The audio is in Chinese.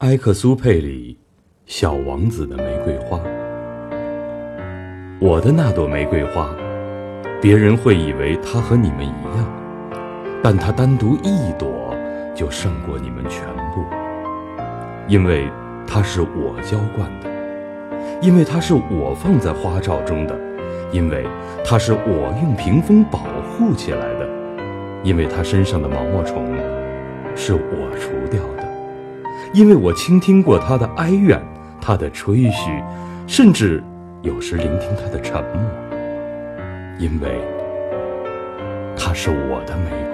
埃克苏佩里《小王子的玫瑰花》。我的那朵玫瑰花，别人会以为它和你们一样，但它单独一朵就胜过你们全部，因为它是我浇灌的，因为它是我放在花罩中的，因为它是我用屏风保护起来的，因为它身上的毛毛虫是我除掉的，因为我倾听过他的哀怨，他的吹嘘，甚至。有时聆听他的沉默，因为他是我的美。